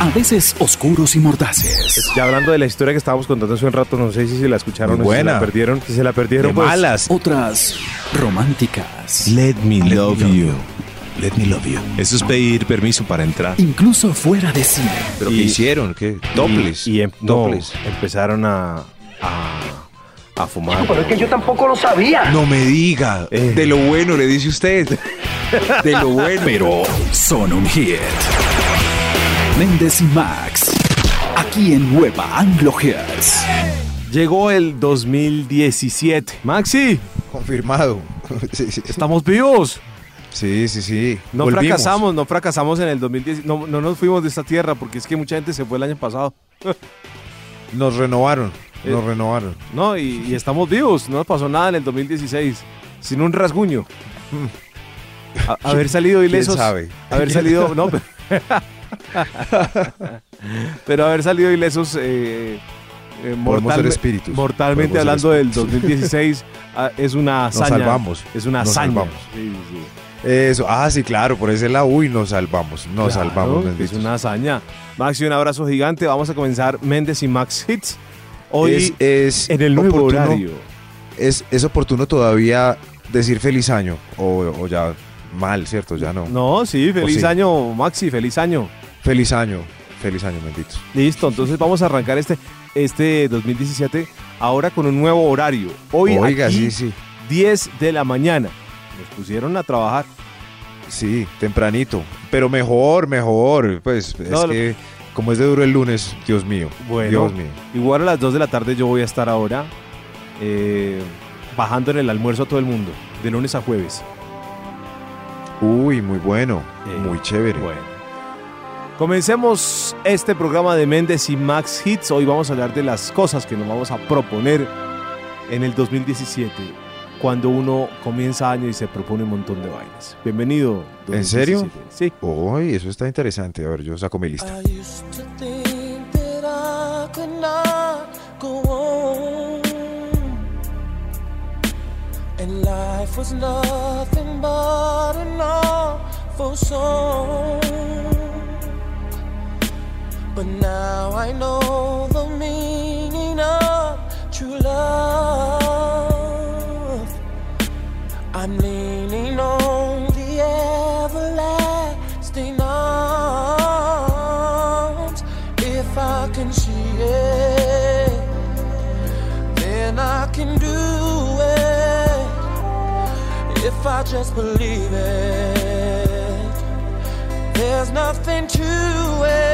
a veces oscuros y mordaces. Ya hablando de la historia que estábamos contando hace un rato, no sé si se la escucharon o si se la perdieron. Si se la perdieron, De pues, malas. Otras románticas. Let me love me you. Let me love you. Eso es pedir permiso para entrar. Incluso fuera de cine. ¿Pero Y- qué hicieron? ¿Qué? Dobles. Y, y em- no, Dobles. empezaron a, a, a fumar. Pero es que yo tampoco lo sabía. No me diga. Eh. De lo bueno le dice usted. De lo bueno. Pero son un hit. Méndez y Max. Aquí en Nueva Anglo. Llegó el 2017. Maxi, Confirmado. Sí, sí. estamos vivos. Sí, sí, sí. No Volvimos. fracasamos, no fracasamos en el 2010. No, no nos fuimos de esta tierra porque es que mucha gente se fue el año pasado. Nos renovaron. Nos Eh. renovaron. No, y, y estamos vivos. No nos pasó nada en el 2016. Sin un rasguño. A- haber salido ¿Quién ilesos. sabe? Haber salido. No, pero, haber salido ilesos. eh, eh, mortalme- espíritus. Mortalmente hablando del espíritus. 2016, ah, es una Nos hazaña. salvamos. Es una Nos hazaña. Sí, sí. Eso. Ah, sí, claro. Por ese lado, uy, nos salvamos. Nos Claro, salvamos, Es una hazaña. Maxi, un abrazo gigante. Vamos a comenzar Méndez y Max Hits. Hoy es, es en el nuevo oportuno- horario. Es, es oportuno todavía decir feliz año. O, o ya mal, ¿cierto? Ya no. No, sí, feliz sí? año, Maxi, feliz año. Feliz año. Feliz año, benditos. Listo, entonces vamos a arrancar este, este 2017 ahora con un nuevo horario. Hoy Oiga, aquí, sí, sí. 10 de la mañana. Nos pusieron a trabajar. Sí, tempranito. Pero mejor, mejor. Pues es lo- que como es de duro el lunes, Dios mío. Bueno, Dios mío. igual a las 2 de la tarde yo voy a estar ahora eh, bajando en el almuerzo a todo el mundo, de lunes a jueves. Uy, muy bueno. Eh, muy chévere. Bueno. Comencemos este programa de Méndez y Max Hits. Hoy vamos a hablar de las cosas que nos vamos a proponer en el 2017, cuando uno comienza año y se propone un montón de vainas. Bienvenido. ¿En serio? 2017. Sí. Uy, eso está interesante. A ver, yo saco mi lista. Life was nothing but an awful song. But now I know the meaning of true love. I'm leaning on the everlasting arms. If I can see it, then I can do it. If I just believe it, there's nothing to it.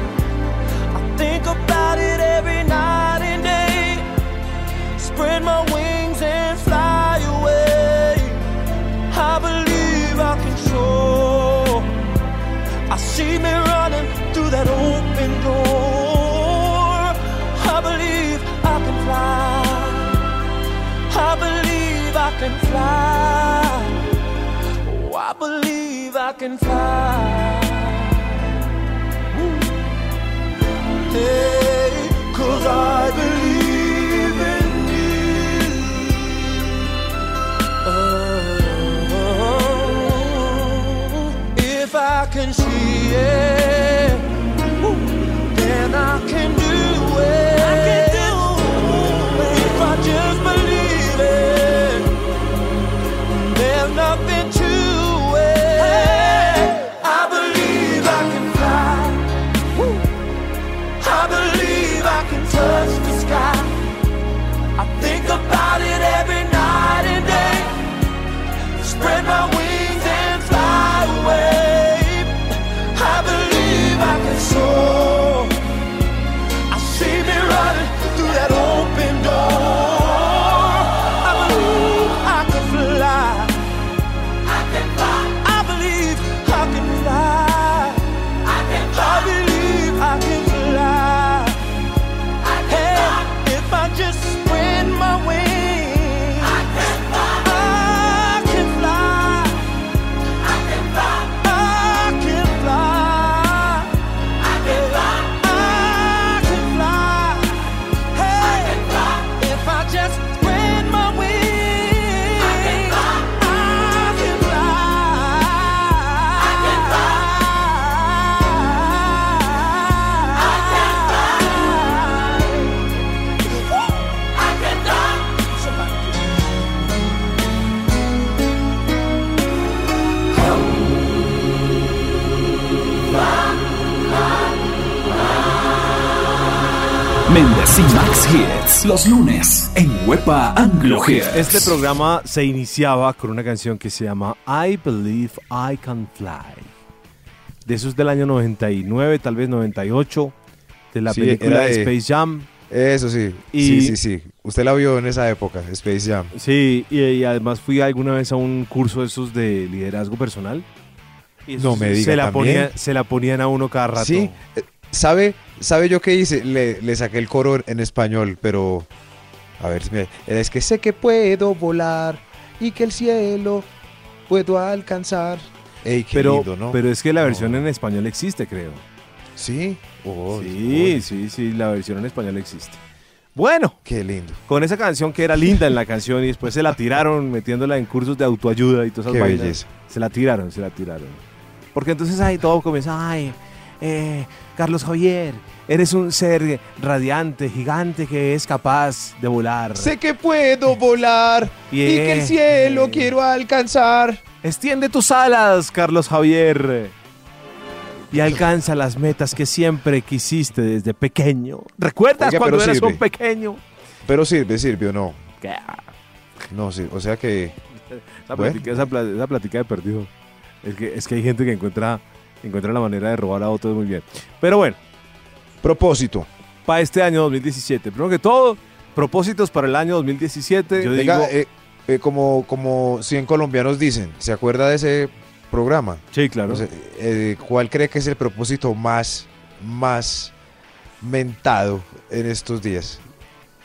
Can fly. Oh, I believe I can fly. Ooh. Hey, cause I believe in you. Oh, if I can see it, y Max Hits, los lunes en Huepa Anglo Hits. Este programa se iniciaba con una canción que se llama I Believe I Can Fly. De esos del año 99, tal vez 98, de la Sí, película de Space Jam. Eso sí. Y- Sí, sí, sí. Usted la vio en esa época, Space Jam. Sí, y, y además fui alguna vez a un curso de esos de liderazgo personal. Y No me se- diga, se la, se la ponían a uno cada rato. Sí. ¿Sabe, ¿Sabe yo qué hice? Le, le saqué el coro en español, pero... A ver, es que sé que puedo volar y que el cielo puedo alcanzar. Ey, qué Pero, lindo, ¿no? pero es que la versión No. en español existe, creo. ¿Sí? Oh, sí, oh, sí, sí, la versión en español existe. Bueno, Qué lindo. con esa canción que era linda en la canción y después se la tiraron metiéndola en cursos de autoayuda y todas esas Qué vainas. belleza. Se la tiraron, se la tiraron. Porque entonces ahí todo comienza, ay, eh, Carlos Javier, eres un ser radiante, gigante que es capaz de volar. Sé que puedo volar y que el Yeah. cielo quiero alcanzar. Extiende tus alas, Carlos Javier. Y alcanza las metas que siempre quisiste desde pequeño. ¿Recuerdas Oiga, cuando eras sirve. un pequeño? Pero sirve, sirve o no. ¿Qué? No, sí. O sea que... Esa, Bueno. plática, esa plática de perdido. Es que, es que hay gente que encuentra, encuentra la manera de robar a otros muy bien. Pero bueno, Propósito. para este año 2017, primero que todo, propósitos para el año 2017. Yo Venga, digo, eh, eh, como, como 100 colombianos dicen, ¿se acuerda de ese programa? sí, claro. Eh, ¿Cuál cree que es el propósito más, más mentado en estos días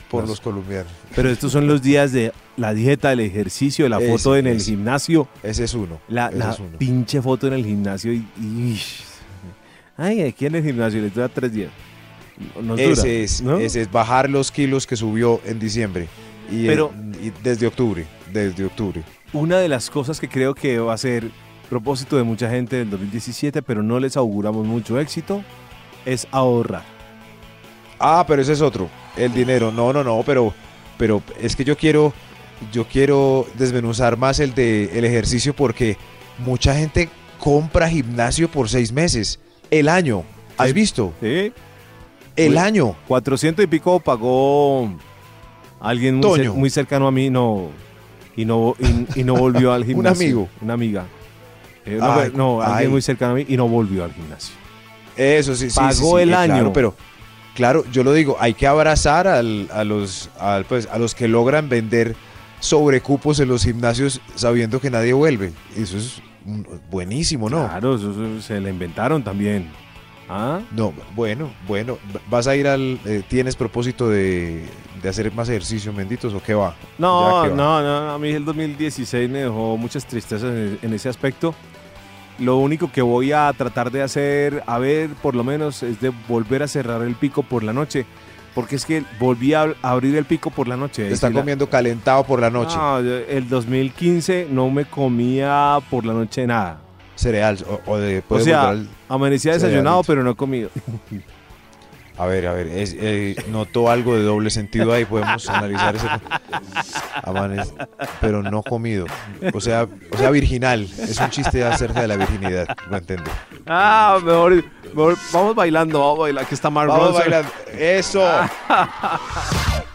por los colombianos? Pero estos son los días de la dieta, el ejercicio, la Ese, foto en el ese. gimnasio. Ese es uno. La, ese la es uno. pinche foto en el gimnasio y, y- Ay, aquí en el gimnasio les dura tres días. Dura, ese, es, ¿no? ese es bajar los kilos que subió en diciembre. Y, Pero- en- y desde octubre. Desde octubre. Una de las cosas que creo que va a ser propósito de mucha gente del 2017, pero no les auguramos mucho éxito, es ahorrar. Ah, pero ese es otro. El dinero. No, no, no, pero, pero es que yo quiero, yo quiero desmenuzar más el de el ejercicio porque mucha gente compra gimnasio por seis meses. El año. ¿Has Sí. visto? ¿Sí? El Uy. año. 400 y pico pagó alguien muy, Toño. cer- muy cercano a mí no, y, no, y, y no volvió al gimnasio. amigo. Una amiga. Eh, no, Ay, no, alguien ay. muy cercano a mí y no volvió al gimnasio. Eso sí, sí. sí, Pagó sí, el eh, año. Claro, pero claro, yo lo digo, hay que abrazar al- a los, al, pues, a los que logran vender sobrecupos en los gimnasios sabiendo que nadie vuelve. Eso es buenísimo, ¿no? Claro, eso, eso se la inventaron también. ¿Ah? No, bueno, bueno, vas a ir al, eh, tienes propósito de, de hacer más ejercicio, benditos, o qué va? No, va. no, no, a mí el 2016 me dejó muchas tristezas en, en ese aspecto. Lo único que voy a tratar de hacer, a ver, por lo menos, es de volver a cerrar el pico por la noche. Porque es que volví a abrir el pico por la noche. Está Y la- comiendo calentado por la noche. No, el 2015 no me comía por la noche nada. Cereal, o, o de, O sea, amanecía desayunado, cerealito. pero no he comido. A ver, a ver, es, eh, notó algo de doble sentido ahí, podemos analizar ese. Pero no comido. O sea, o sea, virginal. Es un chiste acerca de la virginidad, lo entiendo. Ah, mejor, mejor vamos bailando, vamos a bailar. Aquí está Mark Vamos Ronson. bailando. Eso.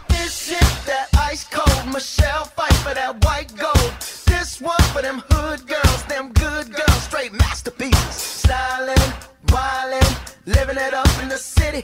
This shit that ice cold. Michelle fight for that white gold. This one for them hood girls, them good girls, straight masterpieces. Styling, wildin', living it up in the city.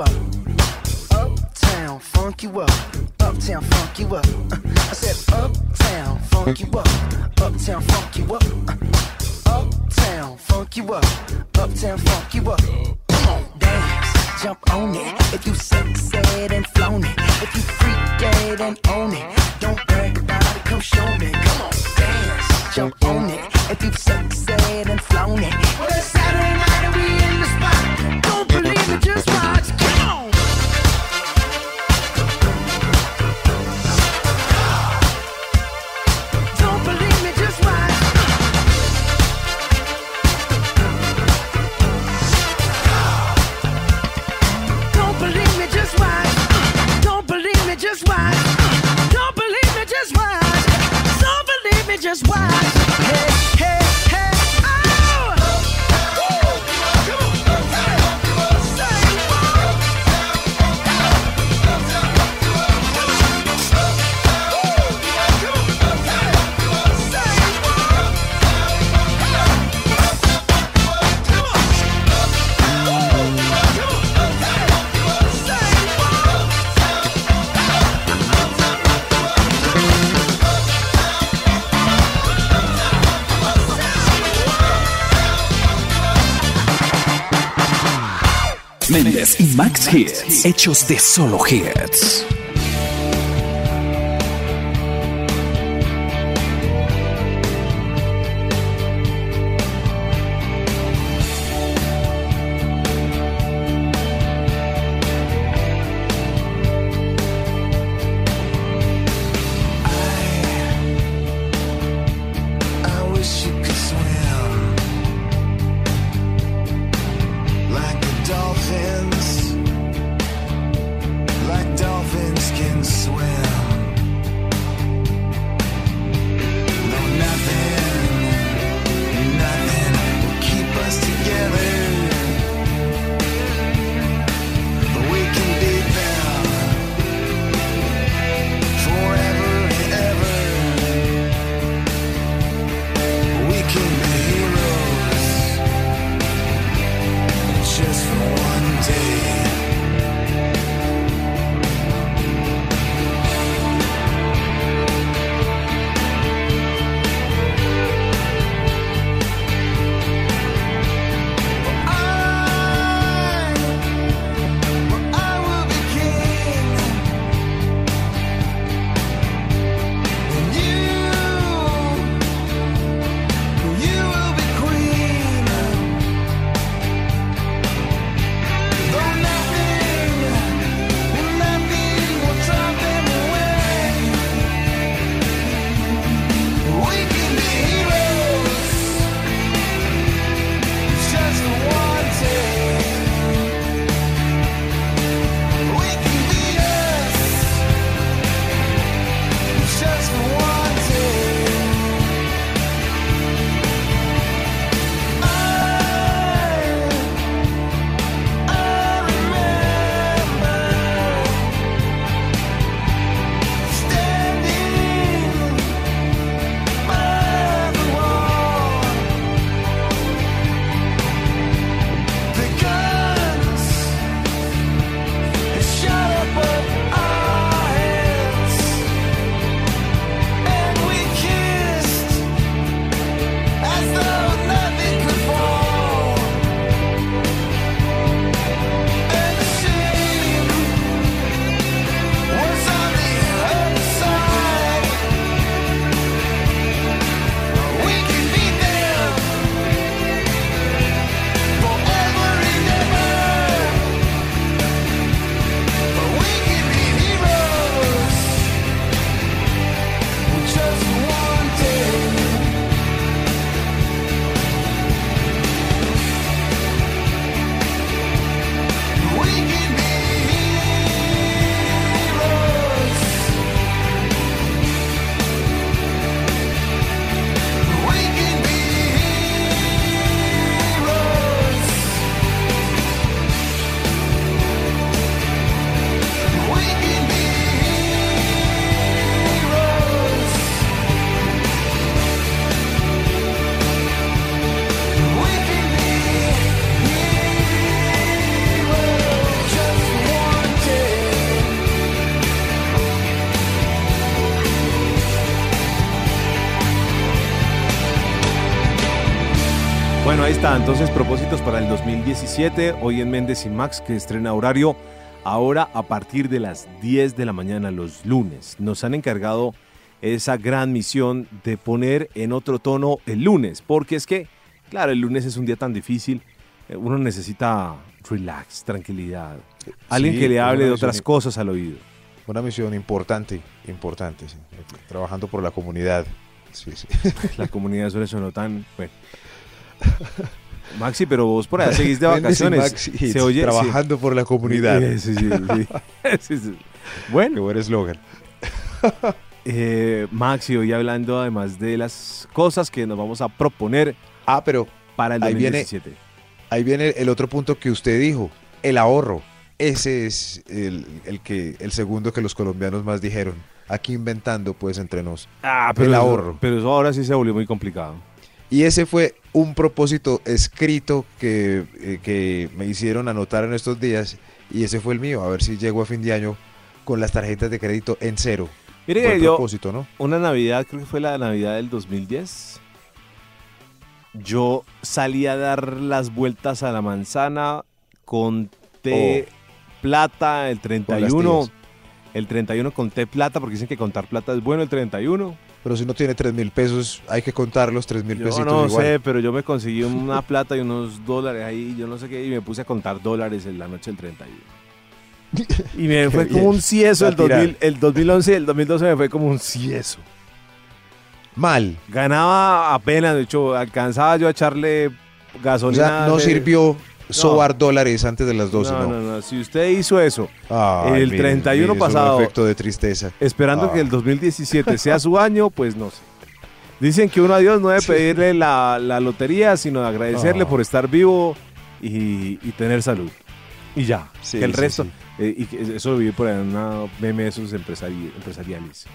up. Uptown, funk you up. Uptown, funk you up. I said, Uptown, funk you up. Uptown, funk you up. Uptown, funk you up. Uptown, funk you up. Come on, dance, jump on it. If you sexed and. If you and. Don't brag about it, come show me. Come on, dance, jump on it. If you and Méndez y Max Hits, hechos de solo hits. Está. Entonces, propósitos para el 2017. Hoy en Méndez y Max, que estrena horario ahora a partir de las 10 de la mañana los lunes. Nos han encargado esa gran misión de poner en otro tono el lunes. Porque es que, claro, el lunes es un día tan difícil. eh, Uno necesita relax, tranquilidad. Alguien Sí, que le hable de otras cosas al oído. Una misión importante, importante, sí. Trabajando por la comunidad. Sí, sí. La comunidad suele sonar tan. Bueno. Maxi, pero vos por allá seguís de vacaciones. Max Hits, Se oye. sí. trabajando por la comunidad. Eh, sí, sí, sí. Qué Bueno, buen eslogan. eh, Maxi, hoy hablando además de las cosas que nos vamos a proponer Ah, pero para el Ahí viene- 2017. ahí viene el otro punto que usted dijo, el ahorro. Ese es el, el que, el segundo que los colombianos más dijeron. Aquí inventando, pues, entre nos. Ah, el eso- ahorro. pero eso ahora sí se volvió muy complicado. Y ese fue un propósito escrito que, eh, que me hicieron anotar en estos días. Y ese fue el mío. A ver si llego a fin de año con las tarjetas de crédito en cero. Mire que yo, propósito, ¿no? una Navidad, creo que fue la Navidad del 2010. Yo salí a dar las vueltas a la manzana, conté plata el 31. tías. El 31 conté plata porque dicen que contar plata es bueno el 31. Pero si no tiene 3 mil pesos, hay que contar los 3 mil Yo pesitos no igual. sé, pero yo me conseguí una plata y unos dólares ahí, yo no sé qué, y me puse a contar dólares en la noche del 31. Y me fue como un cieso el, 2000, tirar. el 2011 y el 2012 me fue como un cieso. Mal. Ganaba apenas, de hecho, alcanzaba yo a echarle O gasolina. sea, no de- sirvió sobar dólares antes de las 12, no, ¿no? no, no, si usted hizo eso, Ay, El 31 solo pasado. efecto de tristeza. esperando Ah. que el 2017 sea su año, pues no sé. Dicen que uno a Dios no debe Sí. pedirle la, la lotería, sino de agradecerle Ah. por estar vivo y, y tener salud. Y ya. Sí, que el sí, resto, eh, y eso lo vi por ahí en una meme de esos empresari- empresariales.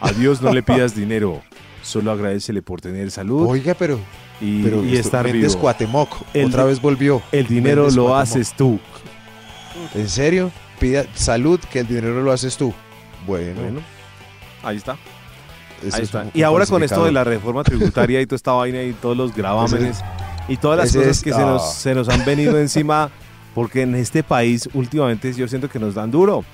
A Dios no le pidas dinero, solo agradecele por tener salud Oiga, pero, y, pero y estar Méndez vivo. Cuatemoc, El otra vez volvió. El dinero Méndez lo Cuatemoc. haces tú. ¿En serio? Pida salud, que el dinero lo haces tú. Bueno, Bueno, ahí está. eso Ahí es está. un- Y ahora con esto de la reforma tributaria y toda esta vaina y todos los gravámenes y todas las cosas es- que se, ah. nos, se nos han venido encima, porque en este país últimamente yo siento que nos dan duro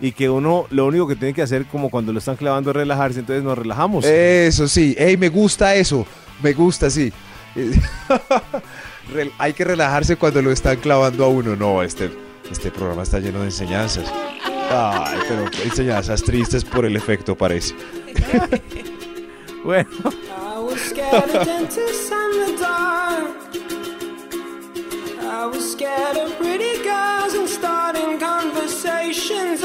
y que uno lo único que tiene que hacer como cuando lo están clavando es relajarse, entonces nos relajamos. Eso sí, ey, me gusta eso, me gusta, sí. Hay que relajarse cuando lo están clavando a uno. No, este, este programa está lleno de enseñanzas. Ay, pero enseñanzas tristes por el efecto, parece. Bueno, I was scared of dentists and the dark. I was scared of pretty girls and starting conversations.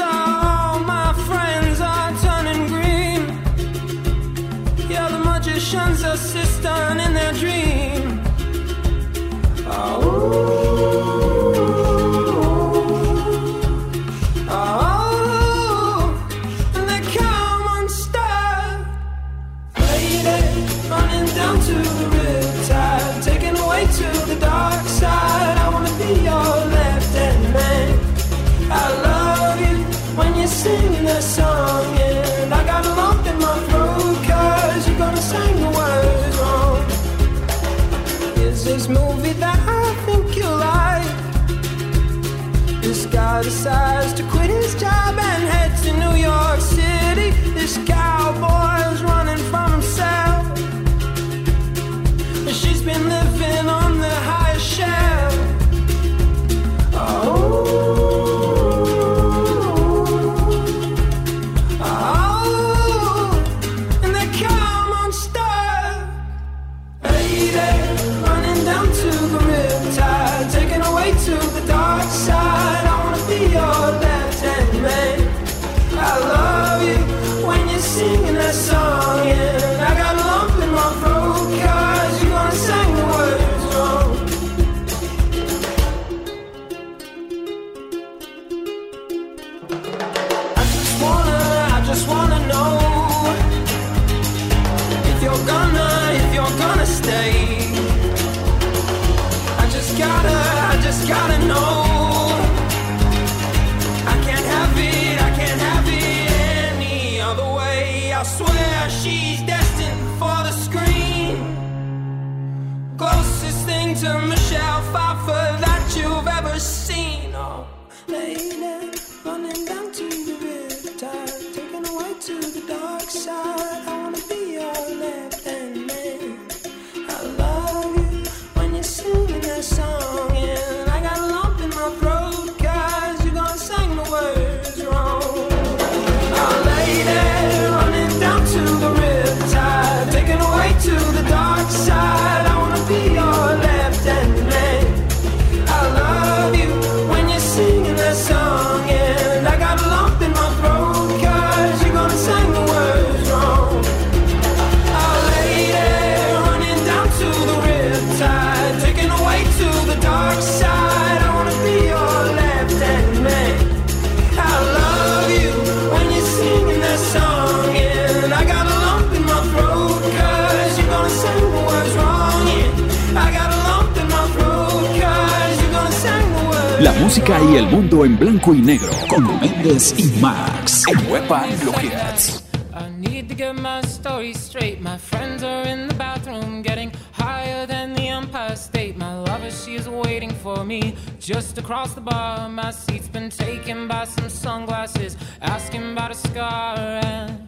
Música y el mundo en blanco y negro con Méndez y Max en Hits. I need to get my story straight. My friends are in the bathroom getting higher than the Empire State. My lover, she is waiting for me just across the bar. My seat's been taken by some sunglasses, asking about a scar. And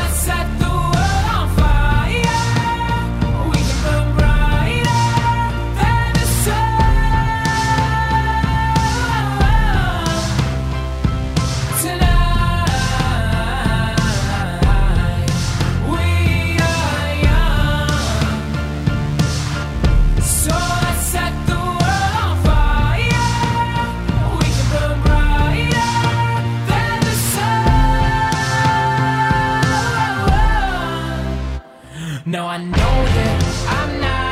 No, I know that I'm not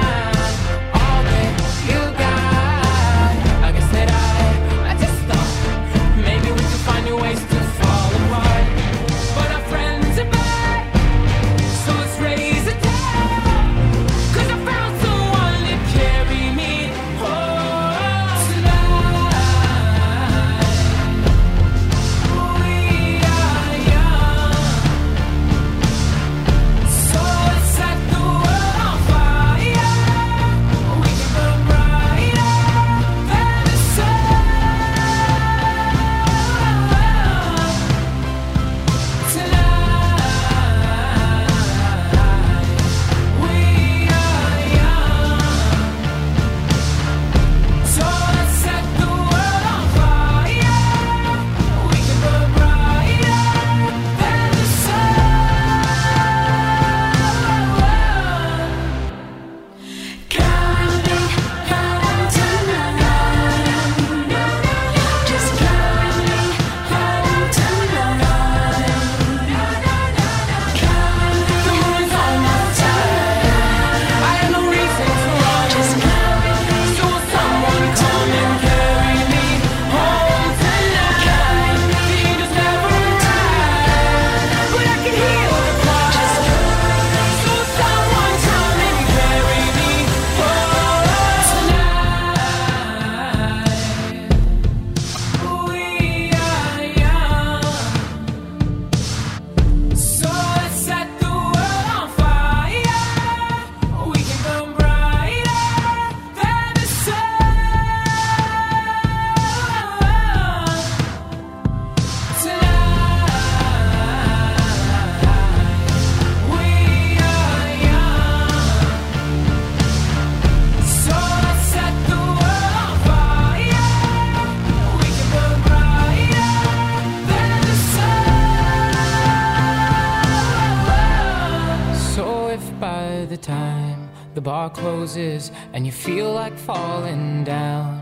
the bar closes and you feel like falling down,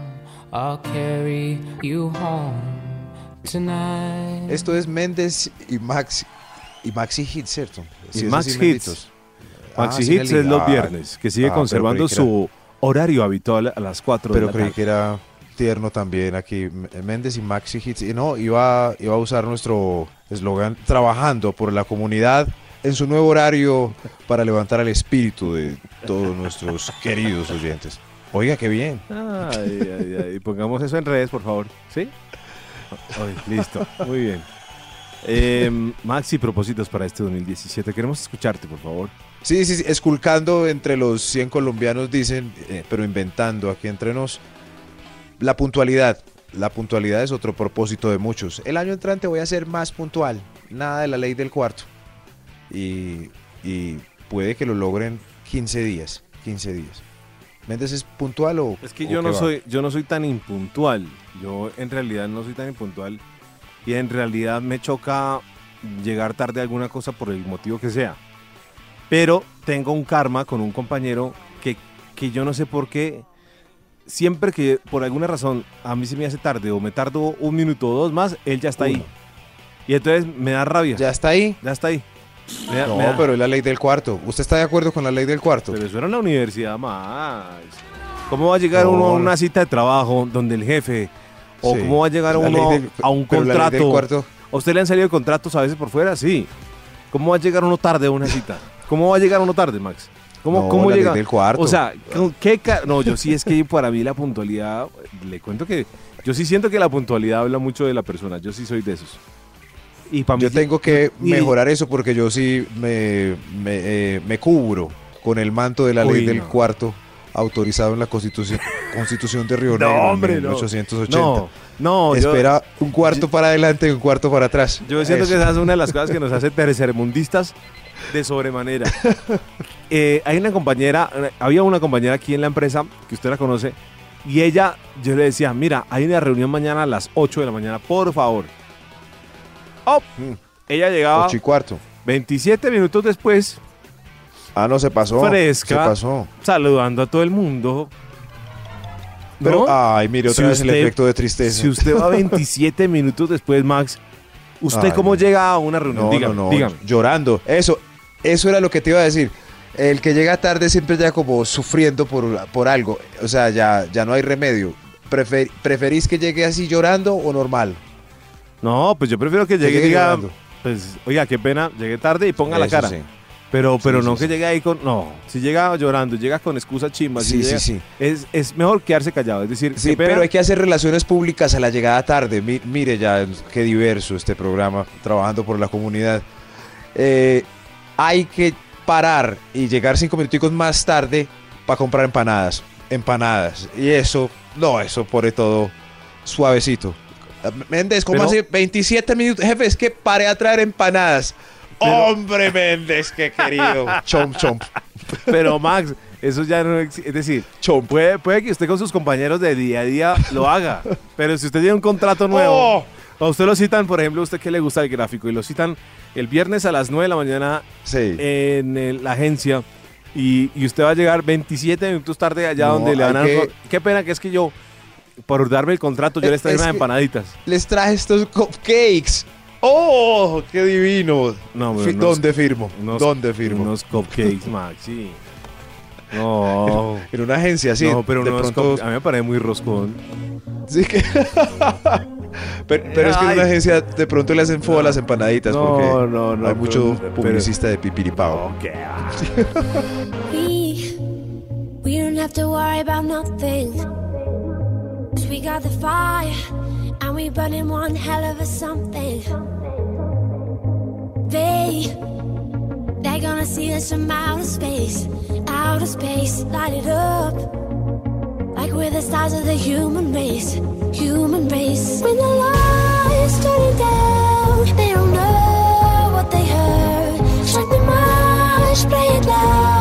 I'll carry you home tonight. Esto es Méndez y Max y Maxi Hits, ¿cierto? Y Sí, es Max así, Hits. Menditos. Maxi Ah, Hits es los Ah, viernes, que sigue ah, conservando era- su horario habitual a las 4 de Pero la creí tarde. que era tierno también aquí. Méndez y Maxi Hits. Y no, iba, iba a usar nuestro eslogan trabajando por la comunidad en su nuevo horario para levantar el espíritu de todos nuestros queridos oyentes. Oiga, qué bien. Ay, ay, ay. Pongamos eso en redes, por favor. ¿Sí? Ay, listo. Muy bien. Eh, Maxi, propósitos para este 2017. Queremos escucharte, por favor. Sí, sí, sí, esculcando entre los 100 colombianos, dicen, eh, pero inventando aquí entre nos, la puntualidad. La puntualidad es otro propósito de muchos. El año entrante voy a ser más puntual. Nada de la ley del cuarto. Y, y puede que lo logren 15 días. 15 días. ¿Méndez es puntual o.? Es que yo no va? soy, yo no soy tan impuntual. Yo en realidad no soy tan impuntual. Y en realidad me choca llegar tarde a alguna cosa por el motivo que sea. Pero tengo un karma con un compañero que, que yo no sé por qué. Siempre que por alguna razón a mí se me hace tarde o me tardo un minuto o dos más, él ya está ahí. Y entonces me da rabia. Ya, ¿Ya está ahí? está ahí. No, pero es la ley del cuarto. ¿Usted está de acuerdo con la ley del cuarto? Pero eso era en la universidad más. ¿Cómo va a llegar No. uno a una cita de trabajo donde el jefe o Sí. cómo va a llegar La uno ley del- a un pero la ley del contrato? cuarto- ¿A usted le han salido contratos a veces por fuera? Sí. ¿Cómo va a llegar uno tarde a una cita? ¿Cómo va a llegar uno tarde, Max? ¿Cómo, No, cómo la ley llega? del cuarto. O sea, ¿con ¿qué No, yo sí es que para mí la puntualidad, le cuento que yo sí siento que la puntualidad habla mucho de la persona. Yo sí soy de esos. Y para mí Yo tengo que y- mejorar eso porque yo sí me, me, eh, me cubro con el manto de la ley del no. cuarto autorizado en la Constitución, Constitución de Río No, Negro hombre, en no. 1880. No, no, yo- Espera un cuarto para adelante y un cuarto para atrás. Yo siento Eso. que esa es una de las cosas que nos hace tercermundistas de sobremanera. Eh, hay una compañera, había una compañera aquí en la empresa que usted la conoce, y ella, yo le decía, mira, hay una reunión mañana a las 8 de la mañana, por favor. Oh, ella llegaba Ocho y cuarto. 27 minutos después, Ah, no, se pasó. Fresca. Se pasó. saludando a todo el mundo. Pero, ¿No? ay, mire, otra Si vez el efecto de tristeza. Si usted va 27 minutos después, Max, ¿usted Ay, cómo no. llega a una reunión? No, dígame, no, no, dígame. llorando. Eso, eso era lo que te iba a decir. El que llega tarde siempre ya como sufriendo por, por algo. O sea, ya, ya no hay remedio. Prefer- ¿Preferís que llegue así llorando o normal? No, pues yo prefiero que llegue y diga, pues, oiga, qué pena, llegué tarde y ponga la Eso cara. sí. Pero, pero Sí, no sí, que sí. llegue ahí con, no, si llega llorando, llega con excusa chimba, si Sí, sí, llega- sí. Es, es mejor quedarse callado, es decir, Sí, qué pena, pero hay que hacer relaciones públicas a la llegada tarde. Mi- mire ya qué diverso este programa, trabajando por la comunidad. Eh, hay que parar y llegar cinco minuticos más tarde para comprar empanadas. Empanadas. Y eso, no, eso pone todo suavecito. Méndez, ¿cómo Pero- hace 27 minutos? Jefe, es que paré a traer empanadas. Hombre, Méndez, qué querido. Chomp, chomp, pero Max, eso ya no existe, es decir, chomp. puede, puede que usted con sus compañeros de día a día lo haga, pero si usted tiene un contrato nuevo, Oh. a usted lo citan, por ejemplo, a usted que le gusta el gráfico, y lo citan el viernes a las 9 de la mañana Sí. en el- la agencia y, y usted va a llegar 27 minutos tarde allá No, donde le van a... que- Qué pena que es que yo, por darme el contrato, yo Es- les traigo es unas empanaditas. les traje estos cupcakes. ¡Oh, qué divino! No, pero unos- ¿Dónde firmo? unos- ¿Dónde firmo? Unos cupcakes, Maxi. No. En una agencia, sí. no, pero de unos pronto. cup- a mí me parece muy roscón. Sí que- pero, pero es que en una agencia de pronto le hacen fuego a las empanaditas No, porque no, no, hay mucho pero- publicista de pipiripao. Ok. We, we don't have to worry about nothing. 'Cause we got the fire, and we burning one hell of a something. They, they're gonna see us from outer space, outer space, light it up. Like we're the stars of the human race, human race. When the lights turning down, they don't know what they heard. Strike the march, play it loud,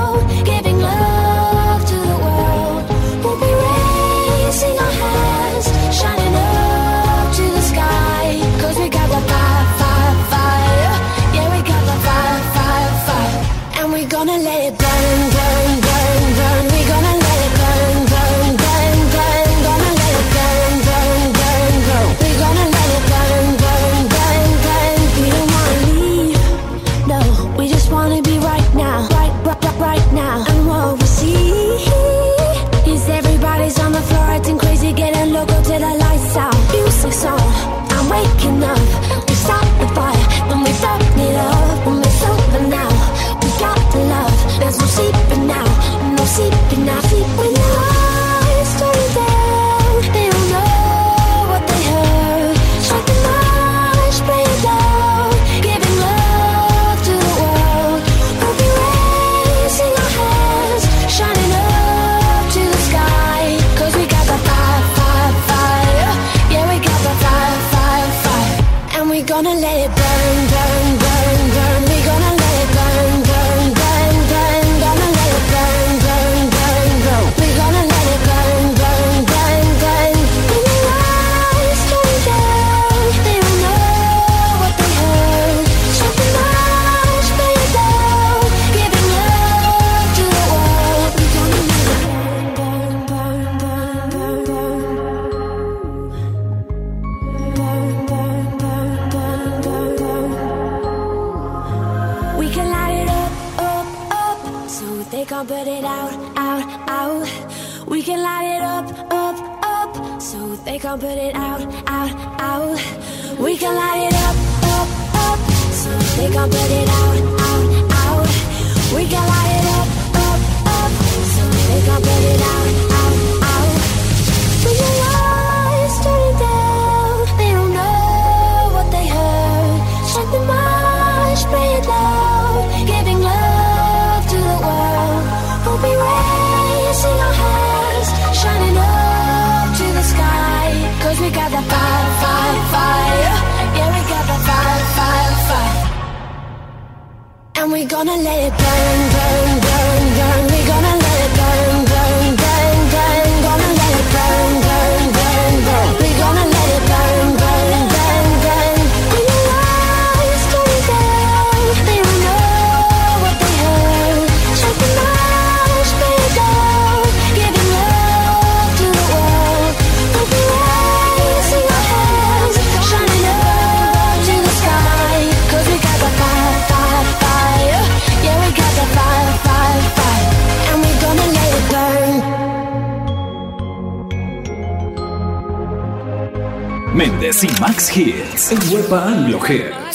can't put it out, out, out. We can light it up, up, up. So they can't put it out, out, out. We can light it up, up, up. So they can't put it out, out, out. We can light it up, up, up. So they can't put it out. gonna let it burn, burn, burn, burn. Max y Max Hits en Wepa Anglo Hits.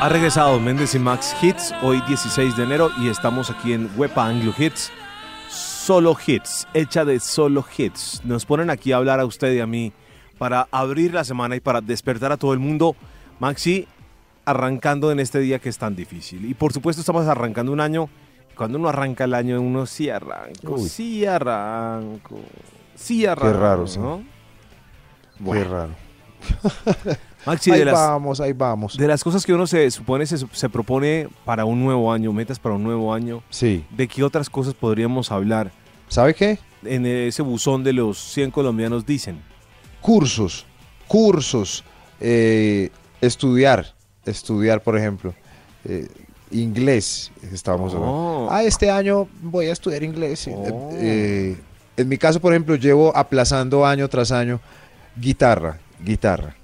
Ha regresado Méndez y Max Hits hoy 16 de enero y estamos aquí en Wepa Anglo Hits. Solo hits, hecha de solo hits. Nos ponen aquí a hablar a usted y a mí para abrir la semana y para despertar a todo el mundo. Maxi, arrancando en este día que es tan difícil. Y por supuesto estamos arrancando un año. Cuando uno arranca el año, uno sí arranco, Uy. sí arranco, sí arranco. Qué raro, ¿sí? Bueno. Qué raro. Maxi, ahí de las, vamos, ahí vamos. de las cosas que uno se supone, se, se propone para un nuevo año, metas para un nuevo año, Sí. ¿de qué otras cosas podríamos hablar ¿Sabe qué? en ese buzón de los 100 colombianos dicen? Cursos, cursos, eh, estudiar, estudiar, por ejemplo, eh, inglés, estábamos hablando. Oh. Ah, este año voy a estudiar inglés. Oh. Eh, en mi caso, por ejemplo, llevo aplazando año tras año guitarra, guitarra.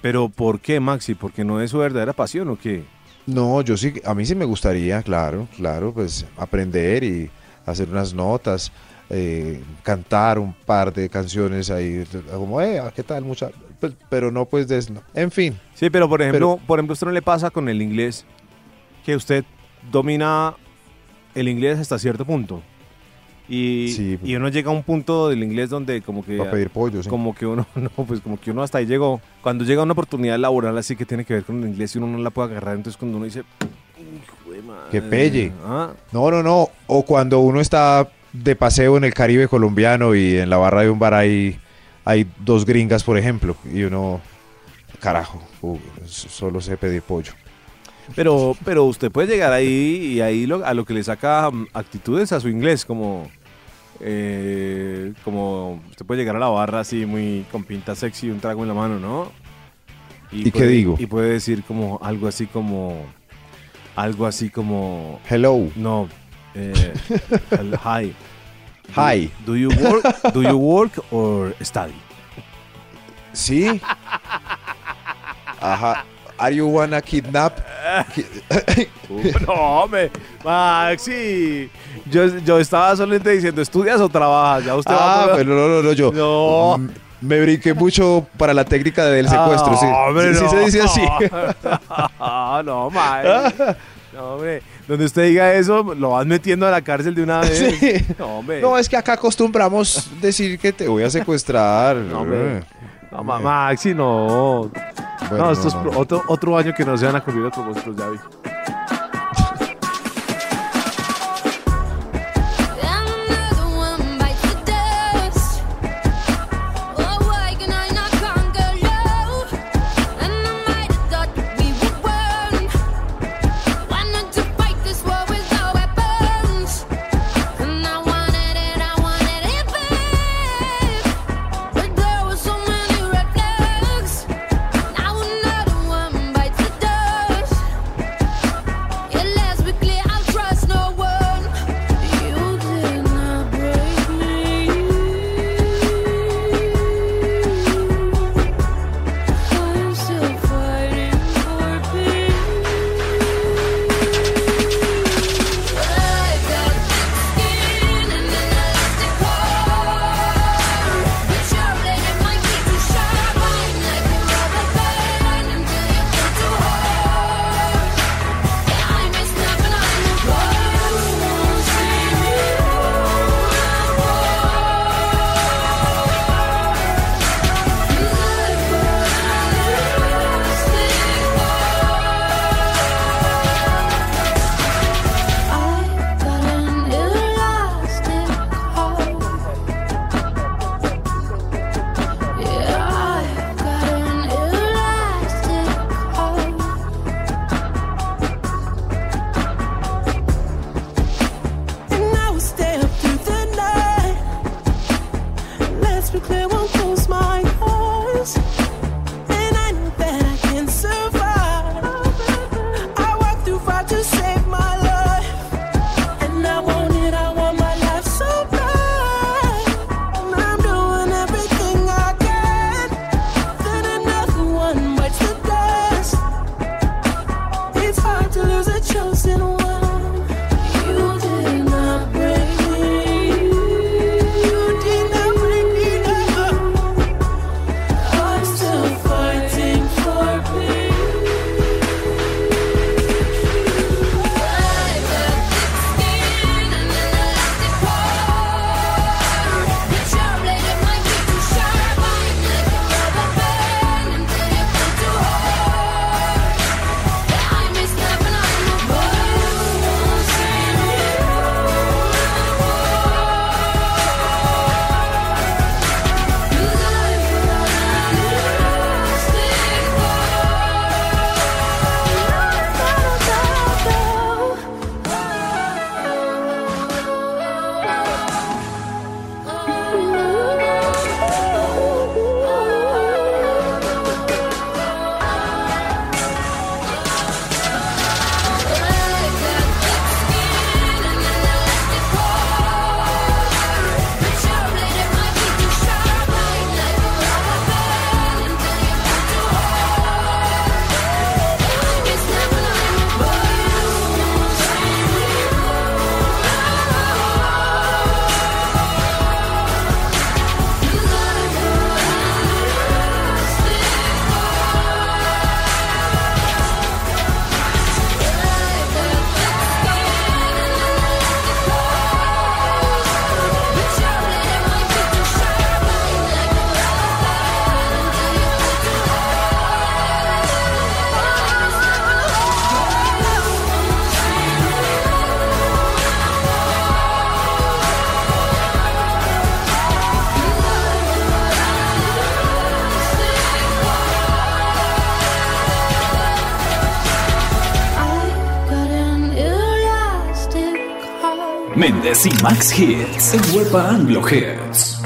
Pero ¿por qué, Maxi? ¿Porque no es su verdadera pasión o qué? No, yo sí, a mí sí me gustaría, claro, claro, pues aprender y hacer unas notas, eh, cantar un par de canciones ahí, como, eh, ¿qué tal? Mucha, pues, pero no, pues, no. en fin, Sí, pero por ejemplo, por ejemplo, ¿a usted no le pasa con el inglés que usted domina el inglés hasta cierto punto? Y, Sí. y uno llega a un punto del inglés donde como que para pedir pollo, sí. como que uno no, pues como que uno hasta ahí llegó. Cuando llega una oportunidad laboral así que tiene que ver con el inglés y uno no la puede agarrar, entonces cuando uno dice. Que pelle. Ah, No, no, no. O cuando uno está de paseo en el Caribe colombiano y en la barra de un bar hay, hay dos gringas, por ejemplo, y uno, carajo, uh, solo sé pedir pollo. Pero, pero usted puede llegar ahí y ahí lo- a lo que le saca mm, actitudes a su inglés, como, eh, como usted puede llegar a la barra así muy con pinta sexy un trago en la mano, ¿no? ¿Y qué puede- digo? Y puede decir como algo así como, algo así como, Hello. no, eh, hi. Do- Hi. Do you work? Do you work or study? ¿Sí? Ajá. Are you wanna kidnap? Ki- no, hombre, Maxi. Yo, yo estaba solamente diciendo, ¿estudias o trabajas? Ya usted va ah, por- pero no, no, no, yo. No. Me brinqué mucho para la técnica del secuestro, sí. Ah, hombre, sí, sí no. se dice así. Ah, no, mae. No, hombre. Donde usted diga eso, lo vas metiendo a la cárcel de una vez. Sí. No, hombre. No, es que acá acostumbramos decir que te voy a secuestrar. No, hombre. No, ma- Maxi, no. Bueno, no, esto es no, pro- no. Otro, otro año que no se van a cumplir los propósitos, ya vi. Y Max Hits en Huepa Anglo Hits.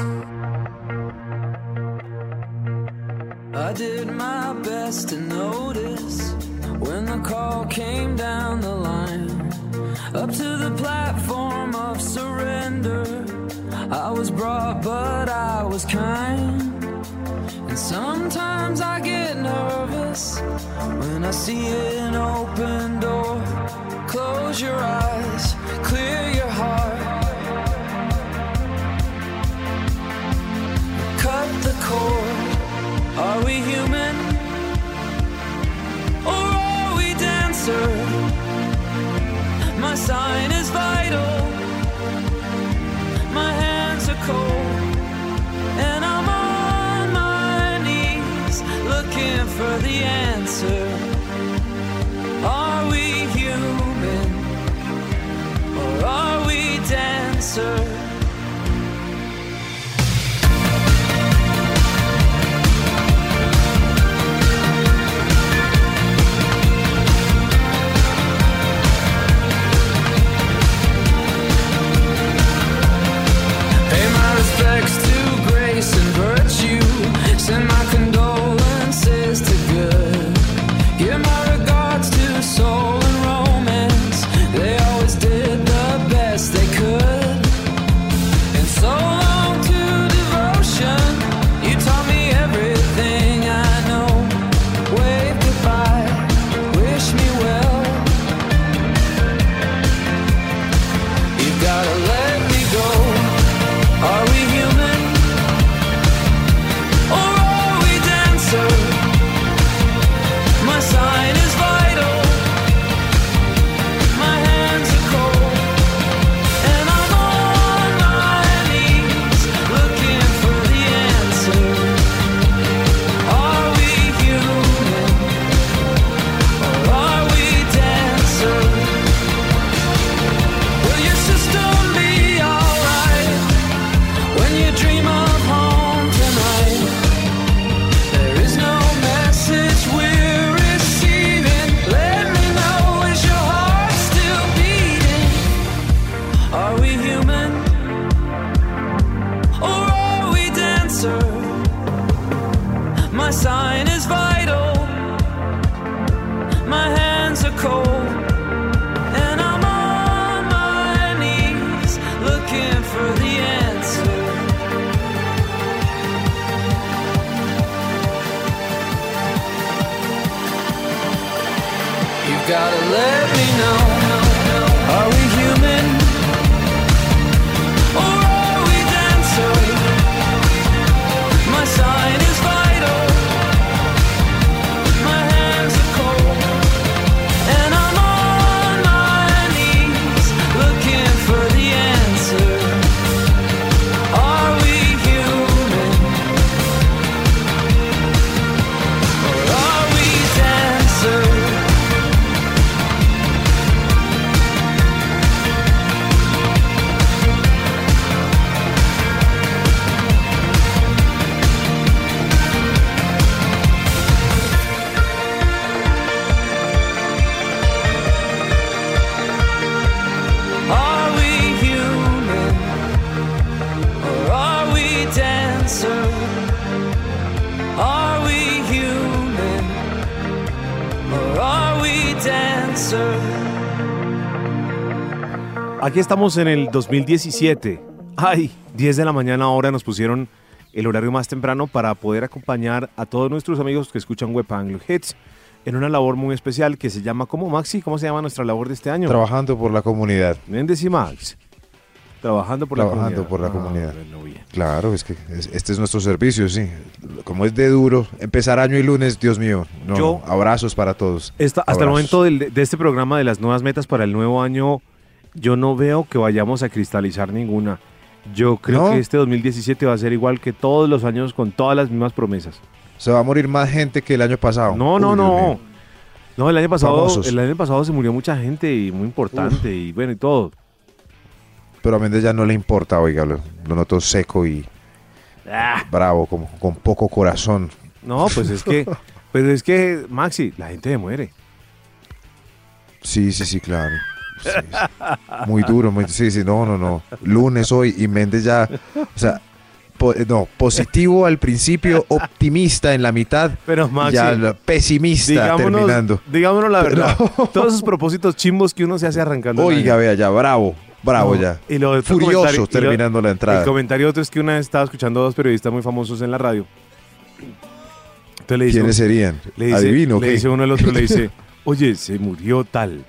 Aquí estamos en el 2017. Ay, 10 de la mañana ahora nos pusieron el horario más temprano para poder acompañar a todos nuestros amigos que escuchan Web Anglo Hits en una labor muy especial que se llama como Maxi, ¿cómo se llama nuestra labor de este año? Trabajando por la comunidad. Méndez y Max. Trabajando por Trabajando la comunidad. por la Ah, comunidad. bueno. Claro, es que es- este es nuestro servicio, sí. Como es de duro empezar año y lunes, Dios mío. No, Yo- abrazos para todos. Esta- hasta el momento del- de este programa de las nuevas metas para el nuevo año, yo no veo que vayamos a cristalizar ninguna. Yo creo ¿No? que este 2017 va a ser igual que todos los años con todas las mismas promesas. Se va a morir más gente que el año pasado. No, no, Uy, no. No, el año pasado, Famosos. el año pasado se murió mucha gente y muy importante y bueno y todo. Pero a Méndez ya no le importa, oiga, lo, lo noto seco y Ah, bravo, como con poco corazón. no, pues es que, pero es que Maxi, la gente se muere. Sí, sí, sí, claro. Sí. Muy duro, muy, sí, sí, no, no, no. Lunes hoy y Méndez ya, o sea, po- no, positivo al principio, optimista en la mitad, Pero Maxi, ya pesimista digámonos, terminando. digámonos la verdad. No. Todos esos propósitos chimbos que uno se hace arrancando. el Oiga, vea, ya, bravo, bravo No, ya. Y lo Furioso comentario- y lo- terminando la El entrada. comentario otro es que una vez estaba escuchando a dos periodistas muy famosos en la radio. Entonces le dice, ¿Quiénes serían? le dice, Adivino, le dice uno al otro, le dice, oye, se murió tal.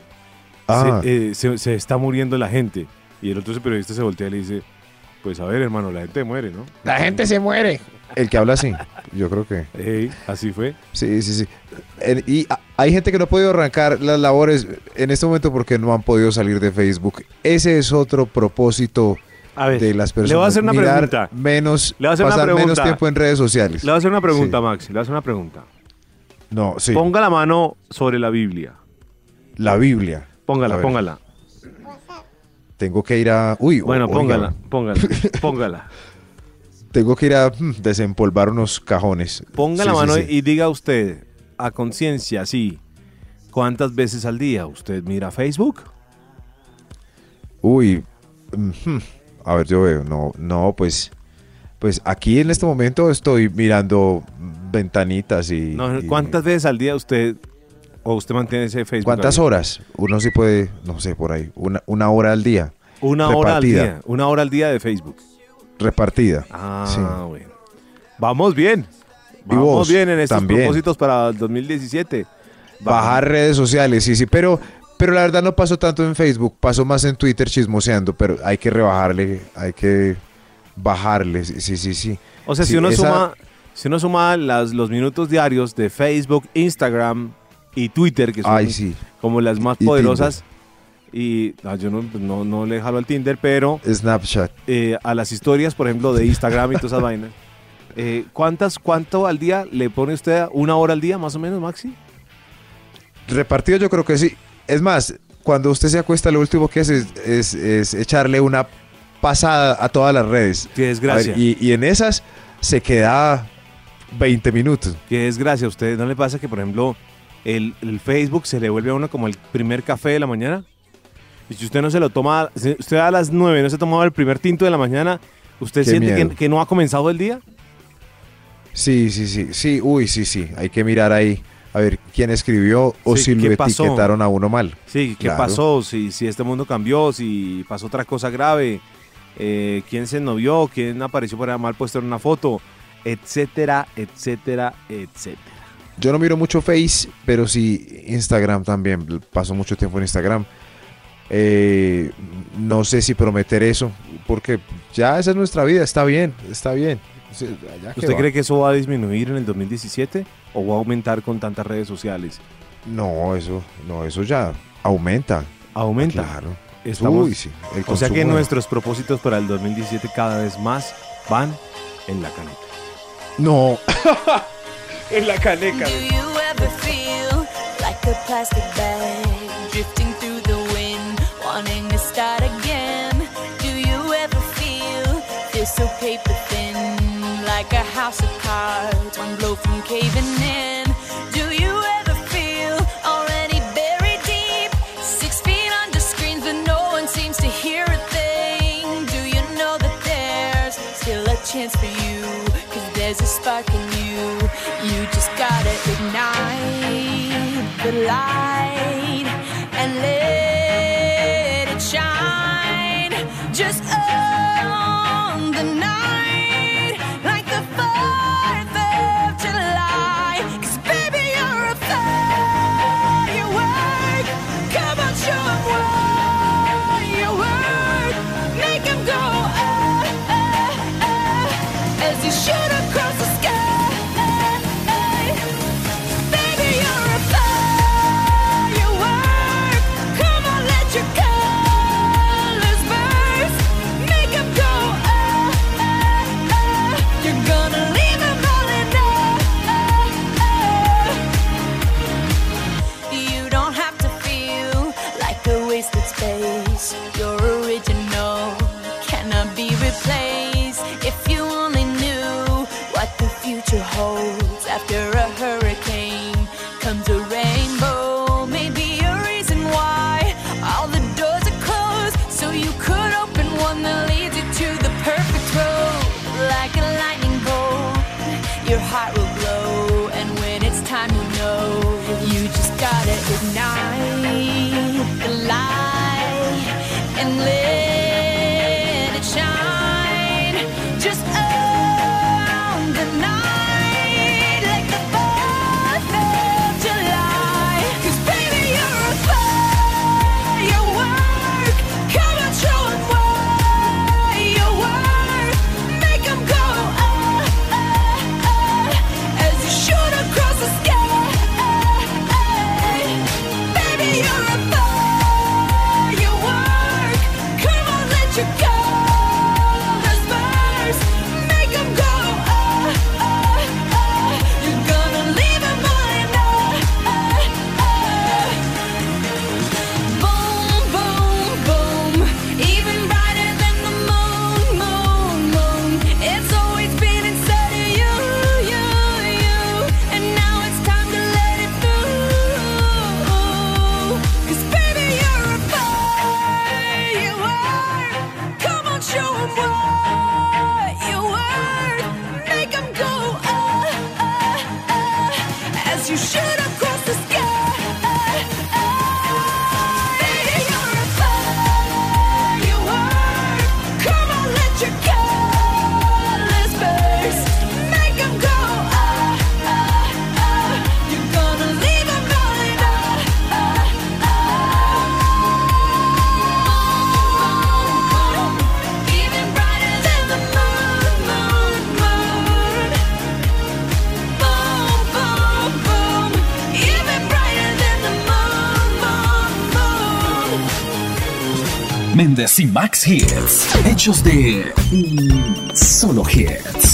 Ah. Se, eh, se- se está muriendo la gente. Y el otro periodista se voltea y le dice, pues a ver, hermano, la gente muere, ¿no? La gente se muere. El que habla así, yo creo que. Así fue. Sí, sí, sí. Y a- hay gente que no ha podido arrancar las labores en este momento porque no han podido salir de Facebook. Ese es otro propósito A ver, de las personas. le voy a hacer una Mirar pregunta. Menos, Le voy a hacer una pasar menos pregunta. tiempo en redes sociales. Le voy a hacer una pregunta, Sí. Max. Le voy a hacer una pregunta. No, sí. Ponga la mano sobre la Biblia. La Biblia. Póngala, póngala. Tengo que ir a. Uy, Bueno, oiga, póngala, póngala, póngala. Tengo que ir a mm, desempolvar unos cajones. Ponga Sí, la mano sí. y diga usted, a conciencia, sí, ¿cuántas veces al día usted mira Facebook? Uy, a ver, yo veo, no, no, pues, pues aquí en este momento estoy mirando ventanitas y. No, y- ¿Cuántas veces al día usted o usted mantiene ese Facebook? ¿Cuántas horas? Uno sí puede, no sé, por ahí, una, una hora al día, Una hora al día. Una hora al día de Facebook. repartida. Ah, Sí. bueno. Vamos bien. ¿Y Vamos vos? bien en estos También. propósitos para el 2017. Bajar redes sociales, sí, sí, pero, pero la verdad no paso tanto en Facebook, paso más en Twitter chismoseando, pero hay que rebajarle, hay que bajarle, sí, sí, sí. sí. O sea, Sí, si uno esa- suma, si uno suma las, los minutos diarios de Facebook, Instagram y Twitter, que son Ay, sí, como las más Y poderosas, y ah, yo no, no, no le jalo al Tinder, pero Snapchat. eh, a las historias, por ejemplo, de Instagram y todas esas vainas, eh, ¿cuántas, ¿cuánto al día le pone usted? ¿Una hora al día más o menos, Maxi? Repartido yo creo que sí. Es más, cuando usted se acuesta, lo último que hace es, es- es echarle una pasada a todas las redes. Qué desgracia. ver, y, y en esas se queda 20 minutos. Qué desgracia. ¿A usted no le pasa que, por ejemplo, el, el Facebook se le vuelve a uno como el primer café de la mañana? Y si usted no se lo toma, si usted a las 9 no se tomaba el primer tinto de la mañana, ¿usted Qué siente que, no ha comenzado el día? Sí, sí, sí, sí, uy, sí, sí. Hay que mirar ahí a ver quién escribió o Sí, si ¿qué lo pasó? etiquetaron a uno mal. Sí, ¿qué Claro. pasó? Si, si este mundo cambió, si pasó otra cosa grave, eh, quién se novió, quién apareció por ahí mal puesto en una foto, etcétera, etcétera, etcétera. Yo no miro mucho Face, pero sí Instagram también. Paso mucho tiempo en Instagram. Eh, no sé si prometer eso, porque ya esa es nuestra vida. Está bien, está bien. ¿Usted va. cree que eso va a disminuir en el 2017 o va a aumentar con tantas redes sociales? No, eso, no, eso ya aumenta. Aumenta. Claro. Estamos- Uy, sí, el o sea que de- nuestros propósitos para el 2017 cada vez más van en la caneta. No. en la caneca. Do you ever feel like a plastic bag drifting through the wind, wanting to start again? Do you ever feel this so paper thin, like a house of cards, one blow from caving in? The light hits, hechos de solo hits.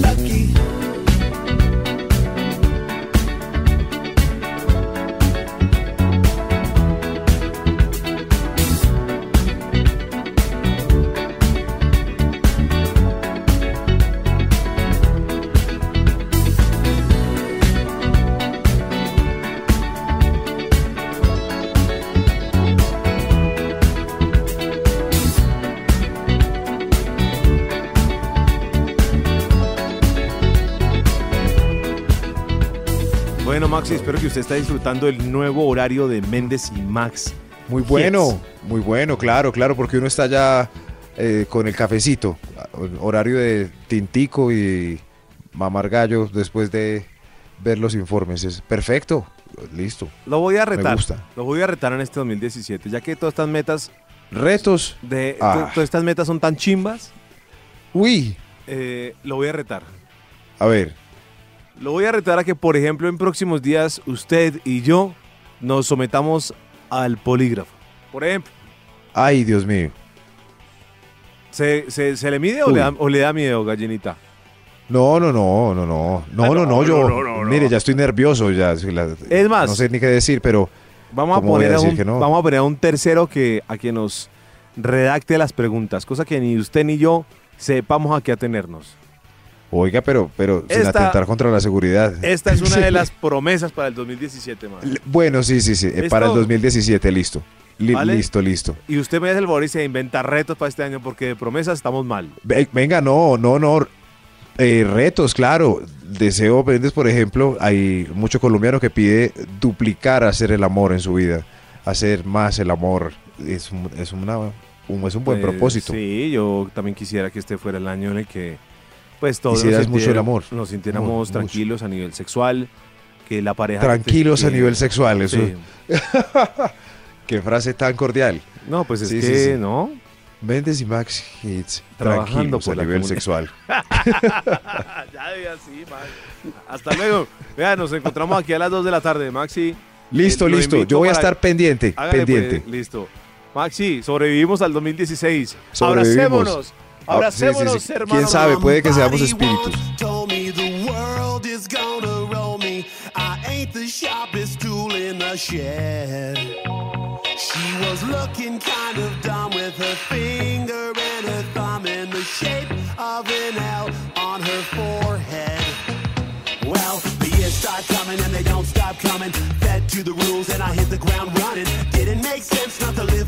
Esté disfrutando el nuevo horario de Méndez y Max. Muy bueno, muy bueno, claro, claro, porque uno está ya eh, con el cafecito, horario de tintico y mamar gallo después de ver los informes. Es perfecto, listo. Lo voy a retar. gusta. Lo voy a retar en este 2017, ya que todas estas metas Retos. de Ah. to- todas estas metas son tan chimbas, Uy, eh, lo voy a retar. a ver, Lo voy a retar a que, por ejemplo, en próximos días usted y yo nos sometamos al polígrafo. Por ejemplo, ay, Dios mío. ¿se, se- se le mide o le, da, o le da miedo, gallinita? No, no, no, no, no, no, Ah, no, no, no, yo, no, no, no, no. mire, ya estoy nervioso, ya, la- Es más. no sé ni qué decir, pero Vamos a, ¿Cómo voy a poner a, un, vamos a poner a un tercero que, a que nos redacte las preguntas, cosa que ni usted ni yo sepamos a qué atenernos. Oiga, pero, pero sin atentar contra la seguridad. Esta es una de las promesas para el 2017, man. Bueno, sí, sí, sí, eh, ¿Listo? para el 2017, listo. Li- ¿Vale? Listo, listo. Y usted me hace el favor y se inventa retos para este año porque de promesas estamos mal. Ve- Venga, no, no, no. Eh, retos, claro. Deseo, Méndez, por ejemplo, hay mucho colombiano que pide duplicar hacer el amor en su vida. Hacer más el amor. Es un, es una, un, es un buen Eh, propósito. Sí, yo también quisiera que este fuera el año en el que pues todos nos, mucho el amor. nos sintiéramos tranquilos a nivel sexual, que la pareja... Tranquilos que- a nivel sexual, eso. Sí. Qué frase tan cordial. No, pues es Sí, que, sí. ¿no? Méndez y Max Hits. Trabajando por a nivel comunidad. sexual. ya de así, man. Hasta luego. Vean, nos encontramos aquí a las 2 de la tarde, Maxi. Listo, listo. Yo voy a estar pendiente. Hágale, pendiente. pues, listo. Maxi, sobrevivimos al 2016. Sobrevivimos. Abracémonos. Ah, Abracémonos, sí, sí, sí. hermano. ¿Quién sabe? Puede que seamos espíritus. Told me the world is gonna roll me. I ain't the sharpest tool in the shed. She was looking kind of dumb with her finger and her thumb in the shape of an L on her forehead. Well, the years start coming and they don't stop coming. Fed to the rules and I hit the ground running. Didn't make sense not to live.